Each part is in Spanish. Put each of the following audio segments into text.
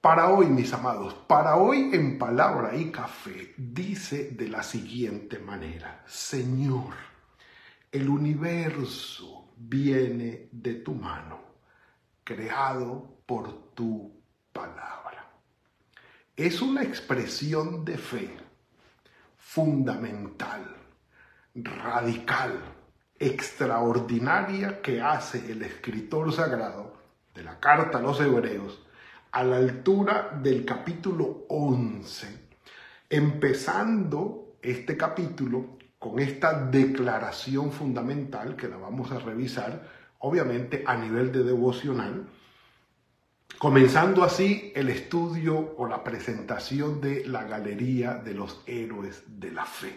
Para hoy, mis amados, para hoy en palabra y café, dice de la siguiente manera, Señor, el universo viene de tu mano, creado por tu palabra. Es una expresión de fe fundamental, radical, extraordinaria que hace el escritor sagrado de la carta a los hebreos a la altura del capítulo 11, empezando este capítulo con esta declaración fundamental que la vamos a revisar, obviamente a nivel de devocional, comenzando así el estudio o la presentación de la galería de los héroes de la fe.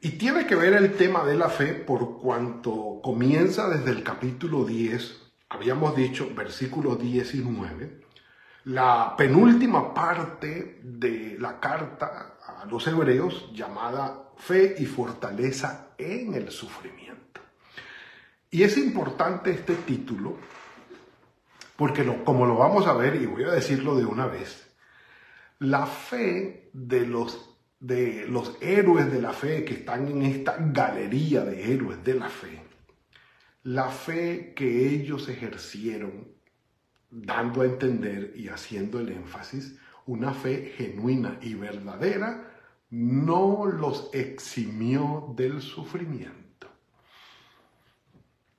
Y tiene que ver el tema de la fe por cuanto comienza desde el capítulo 10, habíamos dicho versículo 19, la penúltima parte de la carta a los hebreos llamada Fe y Fortaleza en el Sufrimiento. Y es importante este título porque como lo vamos a ver, y voy a decirlo de una vez, la fe de los, de los héroes de la fe que están en esta galería de héroes de la fe, la fe que ellos ejercieron dando a entender y haciendo el énfasis, una fe genuina y verdadera no los eximió del sufrimiento.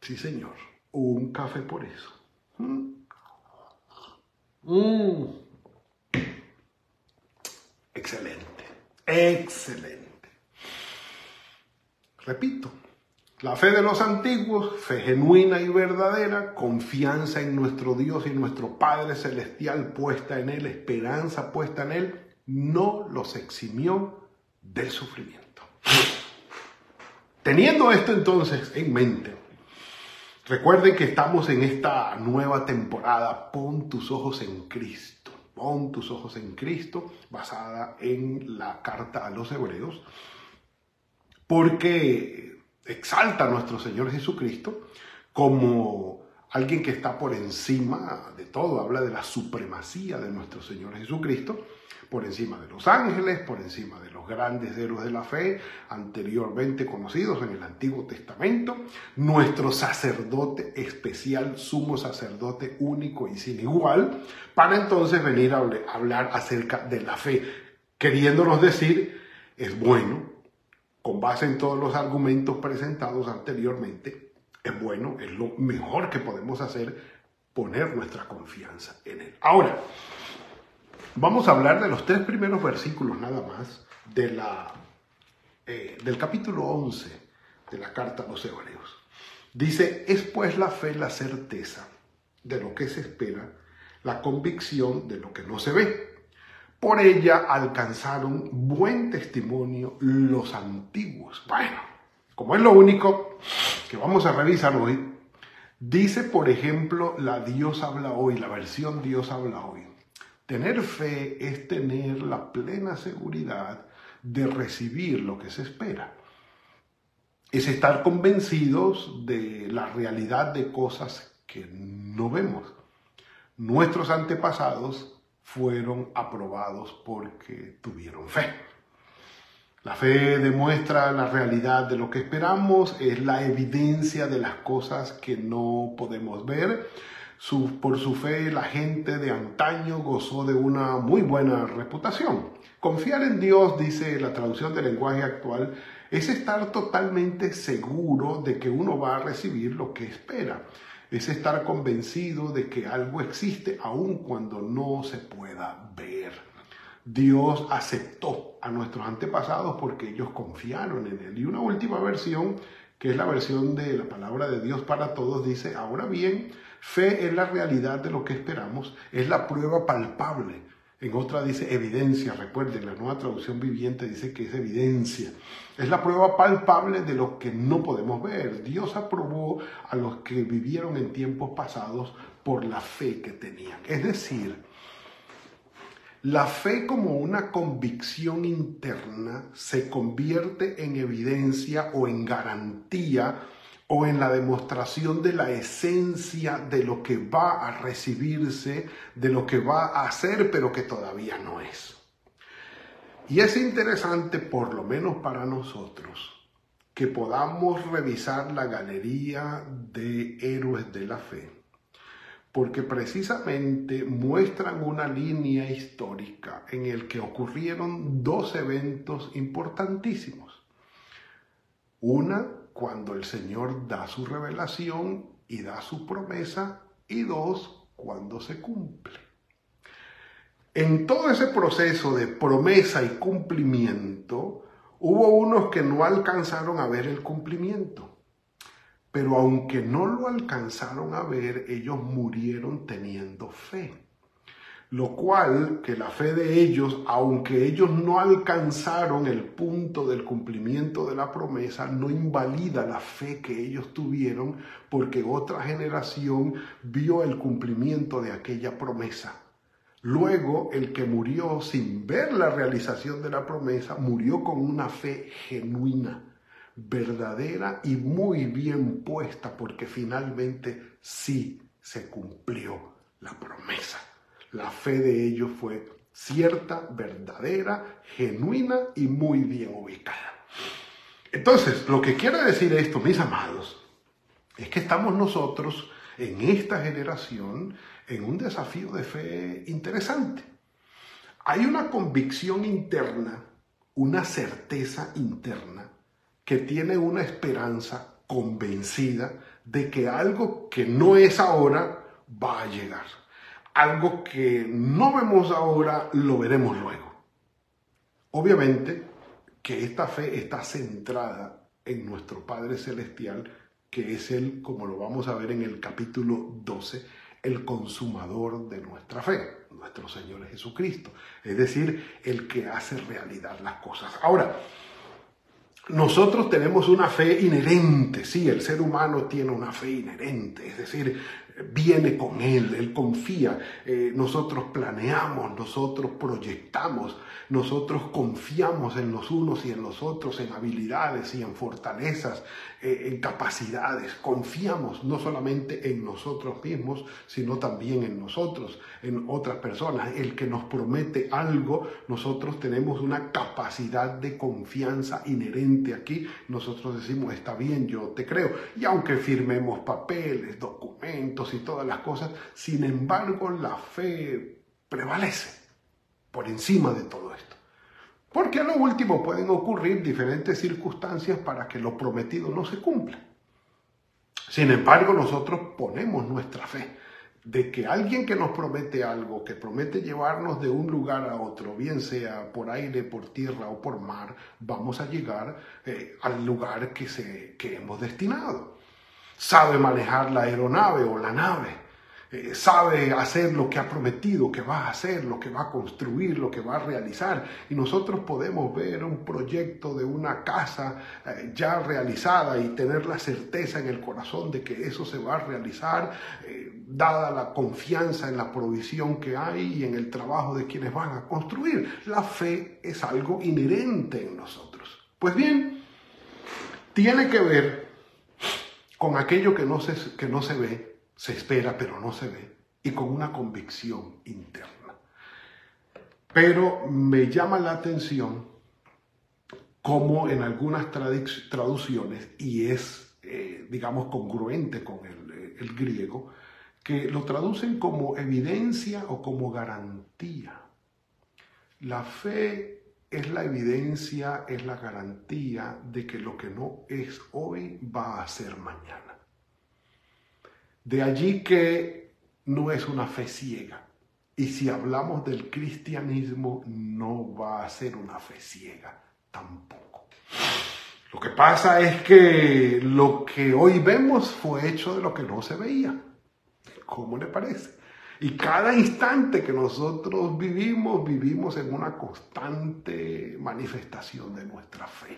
Sí, señor, un café por eso. Mm. Mm. Excelente, excelente. Repito, la fe de los antiguos, fe genuina y verdadera, confianza en nuestro Dios y nuestro Padre Celestial puesta en Él, esperanza puesta en Él, no los eximió del sufrimiento. Teniendo esto entonces en mente, recuerden que estamos en esta nueva temporada, pon tus ojos en Cristo, pon tus ojos en Cristo, basada en la carta a los hebreos, porque exalta a nuestro Señor Jesucristo como alguien que está por encima de todo, habla de la supremacía de nuestro Señor Jesucristo, por encima de los ángeles, por encima de los grandes héroes de la fe, anteriormente conocidos en el Antiguo Testamento, nuestro sacerdote especial, sumo sacerdote único y sin igual, para entonces venir a hablar acerca de la fe, queriéndonos decir, es bueno, con base en todos los argumentos presentados anteriormente, es bueno, es lo mejor que podemos hacer, poner nuestra confianza en Él. Ahora, vamos a hablar de los tres primeros versículos nada más de la, eh, del capítulo 11 de la carta a los hebreos. Dice, es pues la fe la certeza de lo que se espera, la convicción de lo que no se ve. Por ella alcanzaron buen testimonio los antiguos. Bueno, como es lo único que vamos a revisar hoy, dice, por ejemplo, la Dios habla hoy, la versión Dios habla hoy. Tener fe es tener la plena seguridad de recibir lo que se espera. Es estar convencidos de la realidad de cosas que no vemos. Nuestros antepasados fueron aprobados porque tuvieron fe. La fe demuestra la realidad de lo que esperamos, es la evidencia de las cosas que no podemos ver. por su fe la gente de antaño gozó de una muy buena reputación. Confiar en Dios, dice la traducción del lenguaje actual, es estar totalmente seguro de que uno va a recibir lo que espera es estar convencido de que algo existe aun cuando no se pueda ver. Dios aceptó a nuestros antepasados porque ellos confiaron en Él. Y una última versión, que es la versión de la palabra de Dios para todos, dice, ahora bien, fe es la realidad de lo que esperamos, es la prueba palpable En otra dice evidencia, recuerden, la nueva traducción viviente dice que es evidencia. Es la prueba palpable de lo que no podemos ver. Dios aprobó a los que vivieron en tiempos pasados por la fe que tenían. Es decir, la fe como una convicción interna se convierte en evidencia o en garantía o en la demostración de la esencia de lo que va a recibirse, de lo que va a hacer, pero que todavía no es. Y es interesante, por lo menos para nosotros, que podamos revisar la galería de héroes de la fe porque precisamente muestran una línea histórica en el que ocurrieron dos eventos importantísimos. Una, cuando el Señor da su revelación y da su promesa, y dos, cuando se cumple. En todo ese proceso de promesa y cumplimiento, hubo unos que no alcanzaron a ver el cumplimiento pero aunque no lo alcanzaron a ver, ellos murieron teniendo fe. Lo cual, que la fe de ellos, aunque ellos no alcanzaron el punto del cumplimiento de la promesa, no invalida la fe que ellos tuvieron porque otra generación vio el cumplimiento de aquella promesa. Luego, el que murió sin ver la realización de la promesa, murió con una fe genuina verdadera y muy bien puesta, porque finalmente sí se cumplió la promesa. La fe de ellos fue cierta, verdadera, genuina y muy bien ubicada. Entonces, lo que quiere decir esto, mis amados, es que estamos nosotros en esta generación en un desafío de fe interesante. Hay una convicción interna, una certeza interna que tiene una esperanza convencida de que algo que no es ahora va a llegar. Algo que no vemos ahora lo veremos luego. Obviamente que esta fe está centrada en nuestro Padre Celestial, que es Él, como lo vamos a ver en el capítulo 12, el consumador de nuestra fe, nuestro Señor Jesucristo. Es decir, el que hace realidad las cosas. Ahora, nosotros tenemos una fe inherente, sí, el ser humano tiene una fe inherente, es decir, viene con Él, Él confía, eh, nosotros planeamos, nosotros proyectamos, nosotros confiamos en los unos y en los otros, en habilidades y en fortalezas, eh, en capacidades, confiamos no solamente en nosotros mismos, sino también en nosotros, en otras personas. El que nos promete algo, nosotros tenemos una capacidad de confianza inherente aquí, nosotros decimos, está bien, yo te creo, y aunque firmemos papeles, documentos, y todas las cosas, sin embargo la fe prevalece por encima de todo esto. Porque a lo último pueden ocurrir diferentes circunstancias para que lo prometido no se cumpla. Sin embargo, nosotros ponemos nuestra fe de que alguien que nos promete algo, que promete llevarnos de un lugar a otro, bien sea por aire, por tierra o por mar, vamos a llegar eh, al lugar que, se, que hemos destinado sabe manejar la aeronave o la nave, eh, sabe hacer lo que ha prometido, que va a hacer, lo que va a construir, lo que va a realizar. Y nosotros podemos ver un proyecto de una casa eh, ya realizada y tener la certeza en el corazón de que eso se va a realizar, eh, dada la confianza en la provisión que hay y en el trabajo de quienes van a construir. La fe es algo inherente en nosotros. Pues bien, tiene que ver con aquello que no, se, que no se ve, se espera pero no se ve, y con una convicción interna. Pero me llama la atención como en algunas traducciones, y es, eh, digamos, congruente con el, eh, el griego, que lo traducen como evidencia o como garantía. La fe es la evidencia, es la garantía de que lo que no es hoy va a ser mañana. De allí que no es una fe ciega. Y si hablamos del cristianismo, no va a ser una fe ciega tampoco. Lo que pasa es que lo que hoy vemos fue hecho de lo que no se veía. ¿Cómo le parece? Y cada instante que nosotros vivimos, vivimos en una constante manifestación de nuestra fe.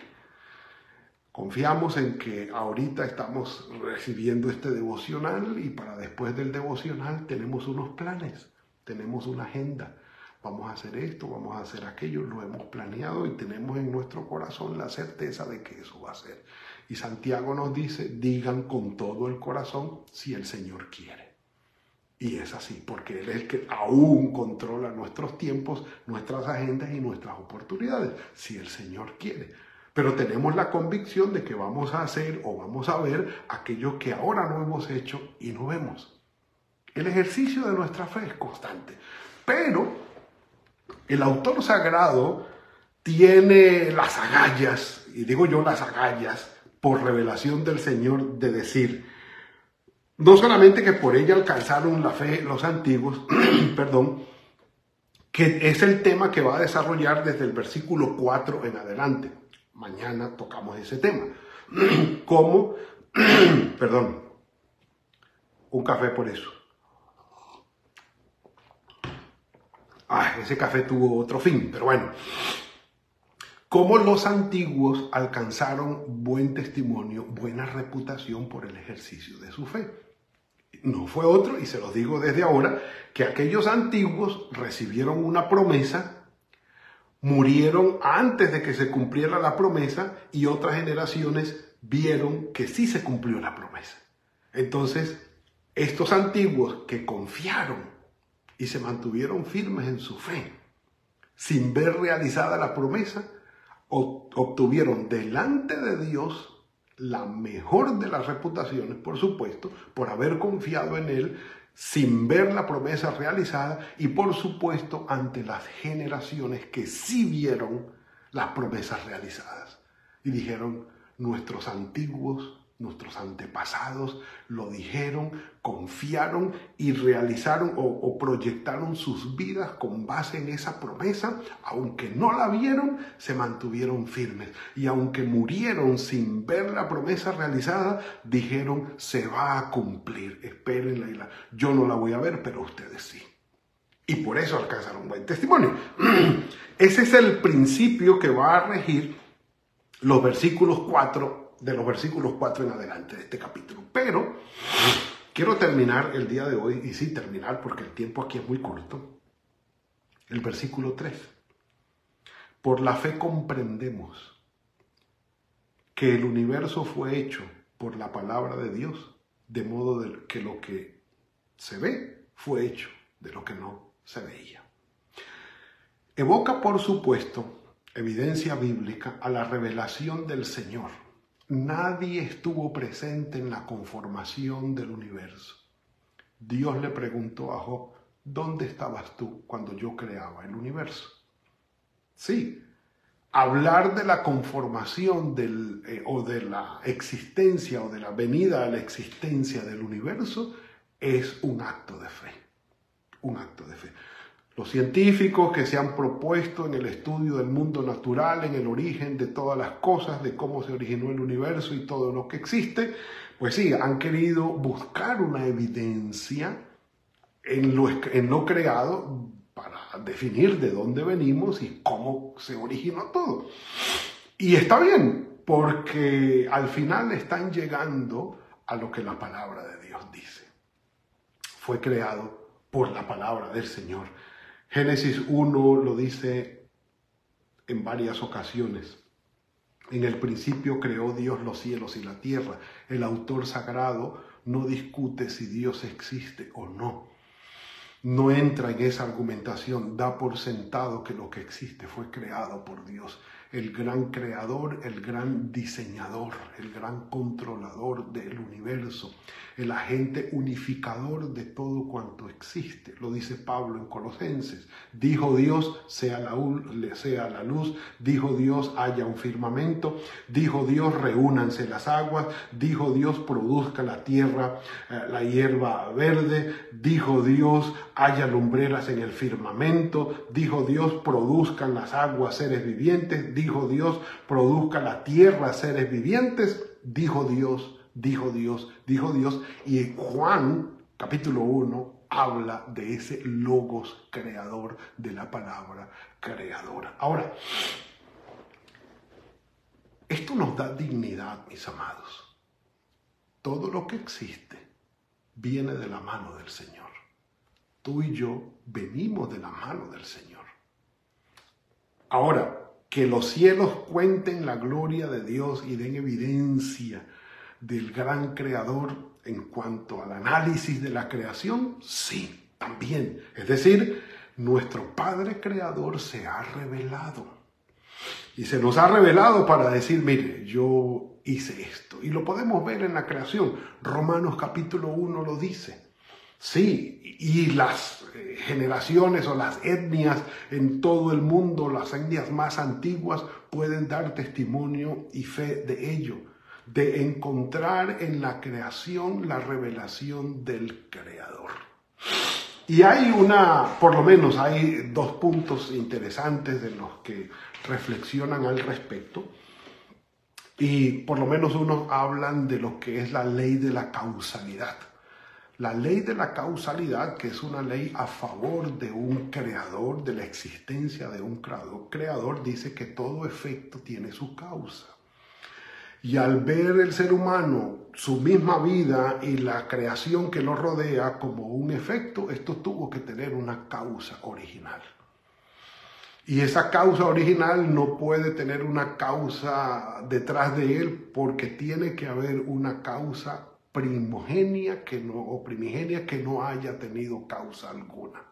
Confiamos en que ahorita estamos recibiendo este devocional y para después del devocional tenemos unos planes, tenemos una agenda. Vamos a hacer esto, vamos a hacer aquello, lo hemos planeado y tenemos en nuestro corazón la certeza de que eso va a ser. Y Santiago nos dice, digan con todo el corazón si el Señor quiere. Y es así, porque Él es el que aún controla nuestros tiempos, nuestras agendas y nuestras oportunidades, si el Señor quiere pero tenemos la convicción de que vamos a hacer o vamos a ver aquello que ahora no hemos hecho y no vemos. El ejercicio de nuestra fe es constante, pero el autor sagrado tiene las agallas, y digo yo las agallas, por revelación del Señor, de decir, no solamente que por ella alcanzaron la fe los antiguos, perdón, que es el tema que va a desarrollar desde el versículo 4 en adelante. Mañana tocamos ese tema. ¿Cómo? Perdón. Un café por eso. Ah, ese café tuvo otro fin, pero bueno. Cómo los antiguos alcanzaron buen testimonio, buena reputación por el ejercicio de su fe. No fue otro, y se los digo desde ahora, que aquellos antiguos recibieron una promesa murieron antes de que se cumpliera la promesa y otras generaciones vieron que sí se cumplió la promesa. Entonces, estos antiguos que confiaron y se mantuvieron firmes en su fe, sin ver realizada la promesa, obtuvieron delante de Dios la mejor de las reputaciones, por supuesto, por haber confiado en Él, sin ver la promesa realizada y por supuesto ante las generaciones que sí vieron las promesas realizadas. Y dijeron, nuestros antiguos Nuestros antepasados lo dijeron, confiaron y realizaron o, proyectaron sus vidas con base en esa promesa. Aunque no la vieron, se mantuvieron firmes. Y aunque murieron sin ver la promesa realizada, dijeron, se va a cumplir. Espérenla. Yo no la voy a ver, pero ustedes sí. Y por eso alcanzaron buen testimonio. Ese es el principio que va a regir los versículos 4 de los versículos 4 en adelante de este capítulo. Pero quiero terminar el día de hoy, y sí terminar porque el tiempo aquí es muy corto, el versículo 3. Por la fe comprendemos que el universo fue hecho por la palabra de Dios, de modo que lo que se ve fue hecho de lo que no se veía. Evoca, por supuesto, evidencia bíblica a la revelación del Señor Nadie estuvo presente en la conformación del universo. Dios le preguntó a Job, ¿dónde estabas tú cuando yo creaba el universo? Sí, hablar de la conformación del, eh, o de la existencia o de la venida a la existencia del universo es un acto de fe. Un acto de fe. Los científicos que se han propuesto en el estudio del mundo natural, en el origen de todas las cosas, de cómo se originó el universo y todo lo que existe, pues sí, han querido buscar una evidencia en lo, en lo creado para definir de dónde venimos y cómo se originó todo. Y está bien, porque al final están llegando a lo que la palabra de Dios dice. Fue creado por la palabra del Señor Génesis 1 lo dice en varias ocasiones. En el principio creó Dios los cielos y la tierra. El autor sagrado no discute si Dios existe o no. No entra en esa argumentación, da por sentado que lo que existe fue creado por Dios el gran creador, el gran diseñador, el gran controlador del universo, el agente unificador de todo cuanto existe. Lo dice Pablo en Colosenses. Dijo Dios, sea la, sea la luz. Dijo Dios, haya un firmamento. Dijo Dios, reúnanse las aguas. Dijo Dios, produzca la tierra eh, la hierba verde. Dijo Dios, haya lumbreras en el firmamento. Dijo Dios, produzcan las aguas seres vivientes dijo Dios, produzca la tierra seres vivientes, dijo Dios, dijo Dios, dijo Dios. Y Juan, capítulo 1, habla de ese logos creador de la palabra creadora. Ahora, esto nos da dignidad, mis amados. Todo lo que existe viene de la mano del Señor. Tú y yo venimos de la mano del Señor. Ahora, que los cielos cuenten la gloria de Dios y den evidencia del gran creador en cuanto al análisis de la creación, sí, también. Es decir, nuestro Padre Creador se ha revelado. Y se nos ha revelado para decir, mire, yo hice esto. Y lo podemos ver en la creación. Romanos capítulo 1 lo dice. Sí, y las eh, generaciones o las etnias en todo el mundo, las etnias más antiguas, pueden dar testimonio y fe de ello, de encontrar en la creación la revelación del Creador. Y hay una, por lo menos hay dos puntos interesantes de los que reflexionan al respecto. Y por lo menos unos hablan de lo que es la ley de la causalidad. La ley de la causalidad, que es una ley a favor de un creador, de la existencia de un creador, creador dice que todo efecto tiene su causa. Y al ver el ser humano su misma vida y la creación que lo rodea como un efecto, esto tuvo que tener una causa original. Y esa causa original no puede tener una causa detrás de él porque tiene que haber una causa primogenia que no, o primigenia que no haya tenido causa alguna.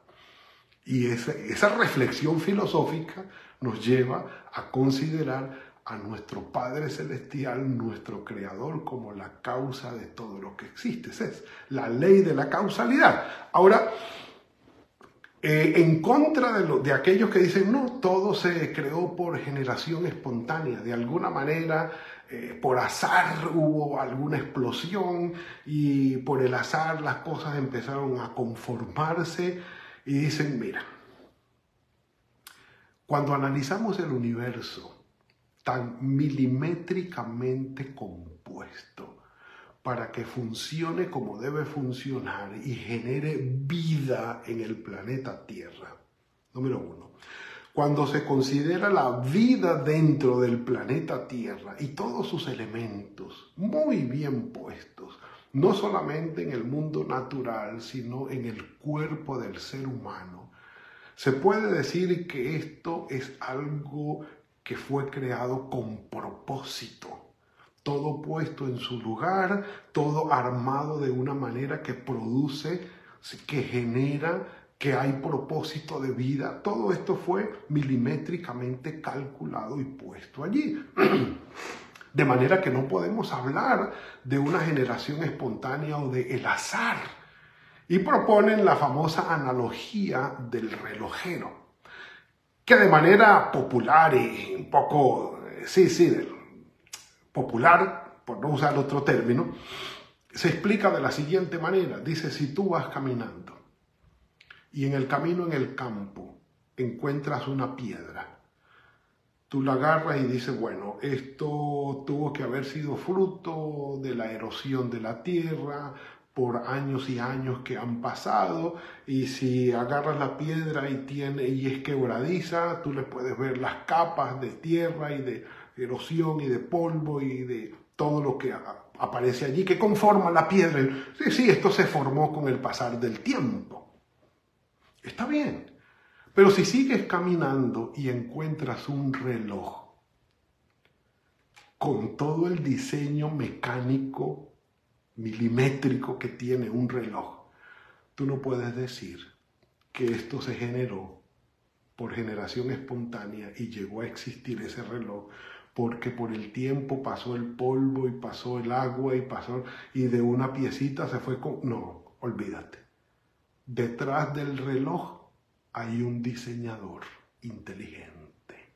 Y esa, esa reflexión filosófica nos lleva a considerar a nuestro Padre Celestial, nuestro Creador, como la causa de todo lo que existe. Esa es la ley de la causalidad. Ahora, eh, en contra de, de aquellos que dicen, no, todo se creó por generación espontánea, de alguna manera eh, por azar hubo alguna explosión y por el azar las cosas empezaron a conformarse y dicen, mira, cuando analizamos el universo tan milimétricamente compuesto para que funcione como debe funcionar y genere vida en el planeta Tierra, número uno, cuando se considera la vida dentro del planeta Tierra y todos sus elementos muy bien puestos, no solamente en el mundo natural, sino en el cuerpo del ser humano, se puede decir que esto es algo que fue creado con propósito, todo puesto en su lugar, todo armado de una manera que produce, que genera que hay propósito de vida. Todo esto fue milimétricamente calculado y puesto allí. De manera que no podemos hablar de una generación espontánea o de el azar. Y proponen la famosa analogía del relojero, que de manera popular y un poco, sí, sí, popular, por no usar otro término, se explica de la siguiente manera. Dice, si tú vas caminando y en el camino en el campo encuentras una piedra. Tú la agarras y dices, bueno, esto tuvo que haber sido fruto de la erosión de la tierra por años y años que han pasado y si agarras la piedra y tiene y es quebradiza, tú le puedes ver las capas de tierra y de erosión y de polvo y de todo lo que aparece allí que conforma la piedra. Sí, sí, esto se formó con el pasar del tiempo. Está bien. Pero si sigues caminando y encuentras un reloj con todo el diseño mecánico, milimétrico que tiene un reloj, tú no puedes decir que esto se generó por generación espontánea y llegó a existir ese reloj porque por el tiempo pasó el polvo y pasó el agua y pasó y de una piecita se fue con no, olvídate. Detrás del reloj hay un diseñador inteligente.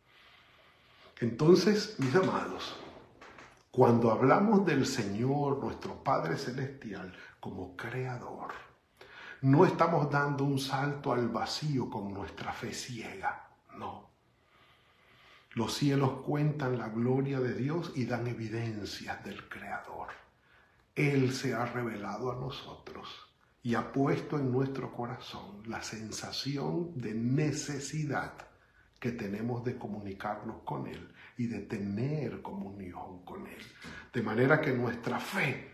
Entonces, mis amados, cuando hablamos del Señor, nuestro Padre Celestial, como creador, no estamos dando un salto al vacío con nuestra fe ciega, no. Los cielos cuentan la gloria de Dios y dan evidencias del Creador. Él se ha revelado a nosotros y ha puesto en nuestro corazón la sensación de necesidad que tenemos de comunicarnos con Él y de tener comunión con Él. De manera que nuestra fe,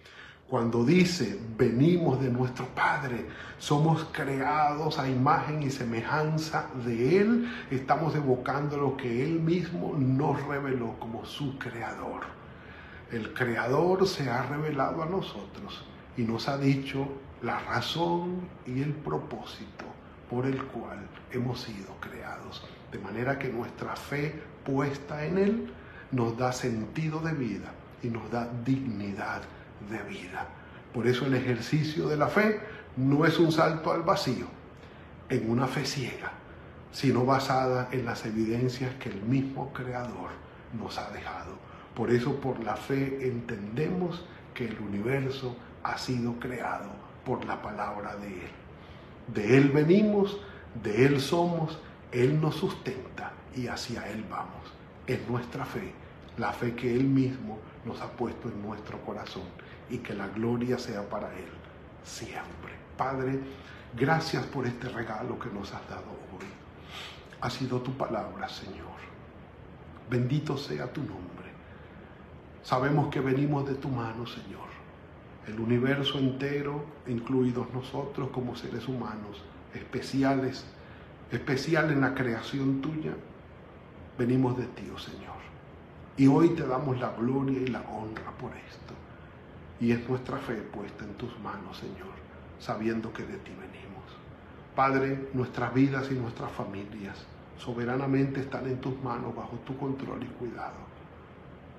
cuando dice, venimos de nuestro Padre, somos creados a imagen y semejanza de Él, estamos evocando lo que Él mismo nos reveló como su creador. El creador se ha revelado a nosotros y nos ha dicho la razón y el propósito por el cual hemos sido creados. De manera que nuestra fe puesta en Él nos da sentido de vida y nos da dignidad de vida. Por eso el ejercicio de la fe no es un salto al vacío, en una fe ciega, sino basada en las evidencias que el mismo Creador nos ha dejado. Por eso por la fe entendemos que el universo ha sido creado por la palabra de Él. De Él venimos, de Él somos, Él nos sustenta y hacia Él vamos. Es nuestra fe, la fe que Él mismo nos ha puesto en nuestro corazón y que la gloria sea para Él siempre. Padre, gracias por este regalo que nos has dado hoy. Ha sido tu palabra, Señor. Bendito sea tu nombre. Sabemos que venimos de tu mano, Señor el universo entero, incluidos nosotros como seres humanos, especiales, especial en la creación tuya, venimos de ti, oh Señor. Y hoy te damos la gloria y la honra por esto. Y es nuestra fe puesta en tus manos, Señor, sabiendo que de ti venimos. Padre, nuestras vidas y nuestras familias soberanamente están en tus manos, bajo tu control y cuidado.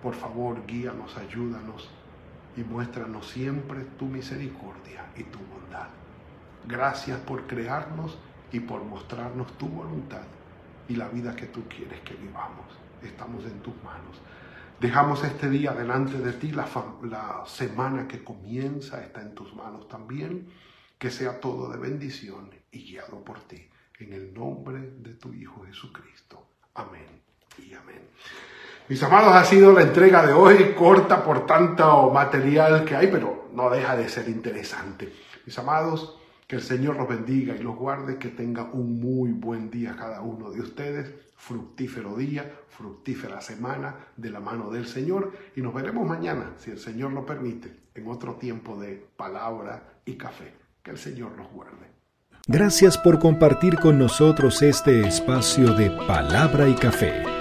Por favor, guíanos, ayúdanos y muéstranos siempre tu misericordia y tu bondad. Gracias por crearnos y por mostrarnos tu voluntad y la vida que tú quieres que vivamos. Estamos en tus manos. Dejamos este día delante de ti, la, semana que comienza está en tus manos también. Que sea todo de bendición y guiado por ti. En el nombre de tu Hijo Jesucristo. Mis amados, ha sido la entrega de hoy, corta por tanto material que hay, pero no deja de ser interesante. Mis amados, que el Señor los bendiga y los guarde, que tenga un muy buen día cada uno de ustedes, fructífero día, fructífera semana de la mano del Señor y nos veremos mañana, si el Señor lo permite, en otro tiempo de palabra y café. Que el Señor los guarde. Gracias por compartir con nosotros este espacio de palabra y café.